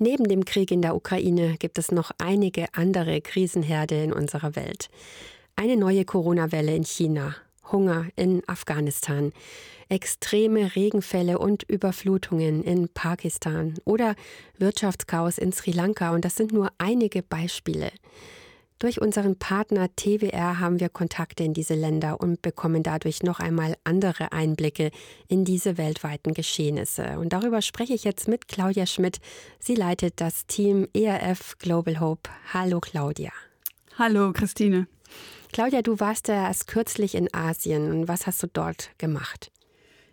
Neben dem Krieg in der Ukraine gibt es noch einige andere Krisenherde in unserer Welt. Eine neue Corona-Welle in China, Hunger in Afghanistan, extreme Regenfälle und Überflutungen in Pakistan oder Wirtschaftschaos in Sri Lanka und das sind nur einige Beispiele. Durch unseren Partner TWR haben wir Kontakte in diese Länder und bekommen dadurch noch einmal andere Einblicke in diese weltweiten Geschehnisse. Und darüber spreche ich jetzt mit Claudia Schmidt. Sie leitet das Team ERF Global Hope. Hallo Claudia. Hallo Christine. Claudia, du warst ja erst kürzlich in Asien. Und was hast du dort gemacht?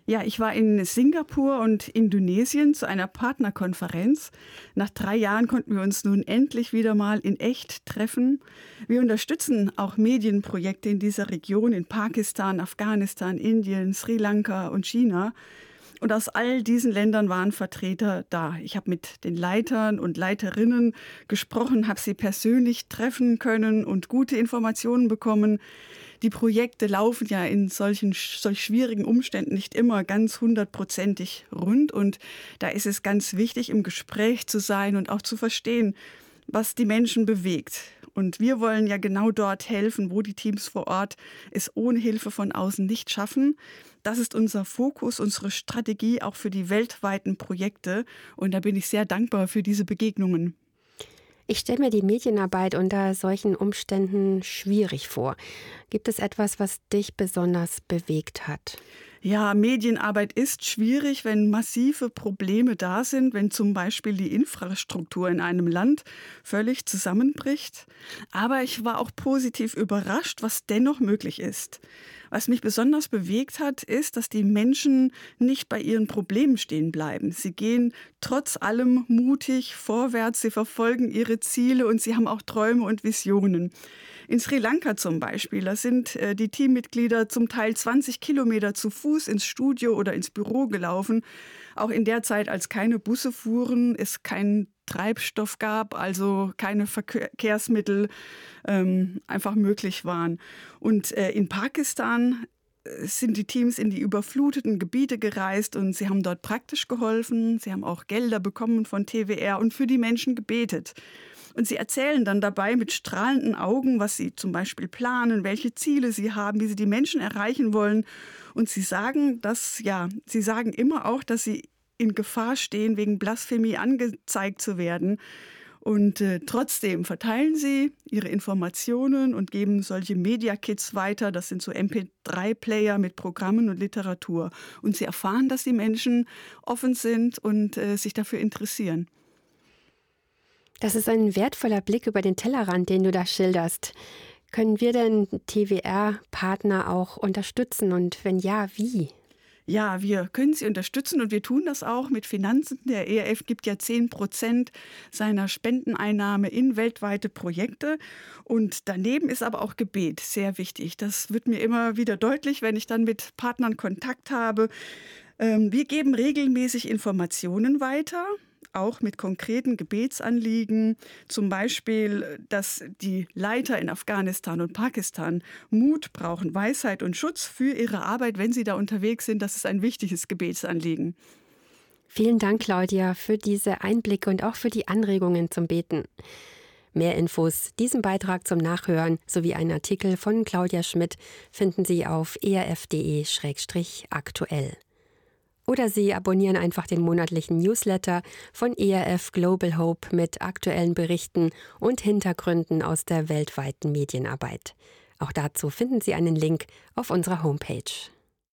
Ja, ich war in Singapur und Indonesien zu einer Partnerkonferenz. Nach drei Jahren konnten wir uns nun endlich wieder mal in echt treffen. Wir unterstützen auch Medienprojekte in dieser Region, in Pakistan, Afghanistan, Indien, Sri Lanka und China. Und aus all diesen Ländern waren Vertreter da. Ich habe mit den Leitern und Leiterinnen gesprochen, habe sie persönlich treffen können und gute Informationen bekommen. Die Projekte laufen ja in solchen solch schwierigen Umständen nicht immer ganz hundertprozentig rund. Und da ist es ganz wichtig, im Gespräch zu sein und auch zu verstehen, was die Menschen bewegt. Und wir wollen ja genau dort helfen, wo die Teams vor Ort es ohne Hilfe von außen nicht schaffen. Das ist unser Fokus, unsere Strategie auch für die weltweiten Projekte. Und da bin ich sehr dankbar für diese Begegnungen. Ich stelle mir die Medienarbeit unter solchen Umständen schwierig vor. Gibt es etwas, was dich besonders bewegt hat? Ja, Medienarbeit ist schwierig, wenn massive Probleme da sind, wenn zum Beispiel die Infrastruktur in einem Land völlig zusammenbricht. Aber ich war auch positiv überrascht, was dennoch möglich ist. Was mich besonders bewegt hat, ist, dass die Menschen nicht bei ihren Problemen stehen bleiben. Sie gehen trotz allem mutig vorwärts, sie verfolgen ihre Ziele und sie haben auch Träume und Visionen. In Sri Lanka zum Beispiel, da sind äh, die Teammitglieder zum Teil 20 Kilometer zu Fuß ins Studio oder ins Büro gelaufen. Auch in der Zeit, als keine Busse fuhren, es keinen Treibstoff gab, also keine Verkehrsmittel ähm, einfach möglich waren. Und äh, in Pakistan äh, sind die Teams in die überfluteten Gebiete gereist und sie haben dort praktisch geholfen. Sie haben auch Gelder bekommen von TWR und für die Menschen gebetet. Und sie erzählen dann dabei mit strahlenden Augen, was sie zum Beispiel planen, welche Ziele sie haben, wie sie die Menschen erreichen wollen. Und sie sagen, dass, ja, sie sagen immer auch, dass sie in Gefahr stehen, wegen Blasphemie angezeigt zu werden. Und äh, trotzdem verteilen sie ihre Informationen und geben solche Media-Kits weiter. Das sind so MP3-Player mit Programmen und Literatur. Und sie erfahren, dass die Menschen offen sind und äh, sich dafür interessieren. Das ist ein wertvoller Blick über den Tellerrand, den du da schilderst. Können wir denn TWR-Partner auch unterstützen und wenn ja, wie? Ja, wir können sie unterstützen und wir tun das auch mit Finanzen. Der ERF gibt ja 10 Prozent seiner Spendeneinnahme in weltweite Projekte. Und daneben ist aber auch Gebet sehr wichtig. Das wird mir immer wieder deutlich, wenn ich dann mit Partnern Kontakt habe. Ähm, wir geben regelmäßig Informationen weiter auch mit konkreten Gebetsanliegen, zum Beispiel, dass die Leiter in Afghanistan und Pakistan Mut brauchen, Weisheit und Schutz für ihre Arbeit, wenn sie da unterwegs sind. Das ist ein wichtiges Gebetsanliegen. Vielen Dank, Claudia, für diese Einblicke und auch für die Anregungen zum Beten. Mehr Infos, diesen Beitrag zum Nachhören sowie einen Artikel von Claudia Schmidt finden Sie auf erf.de-aktuell. Oder Sie abonnieren einfach den monatlichen Newsletter von ERF Global Hope mit aktuellen Berichten und Hintergründen aus der weltweiten Medienarbeit. Auch dazu finden Sie einen Link auf unserer Homepage.